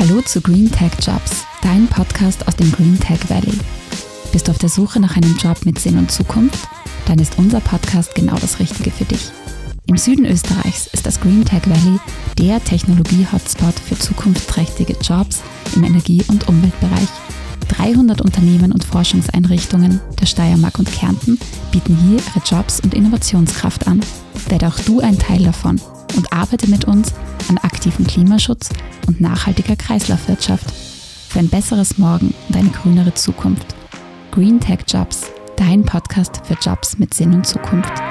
Hallo zu Green Tech Jobs, dein Podcast aus dem Green Tech Valley. Bist du auf der Suche nach einem Job mit Sinn und Zukunft? Dann ist unser Podcast genau das Richtige für dich. Im Süden Österreichs ist das Green Tech Valley der Technologie-Hotspot für zukunftsträchtige Jobs im Energie- und Umweltbereich. 300 Unternehmen und Forschungseinrichtungen der Steiermark und Kärnten bieten hier ihre Jobs und Innovationskraft an. Werde auch du ein Teil davon und arbeite mit uns an aktivem Klimaschutz und nachhaltiger Kreislaufwirtschaft für ein besseres Morgen und eine grünere Zukunft. Green Tech Jobs, dein Podcast für Jobs mit Sinn und Zukunft.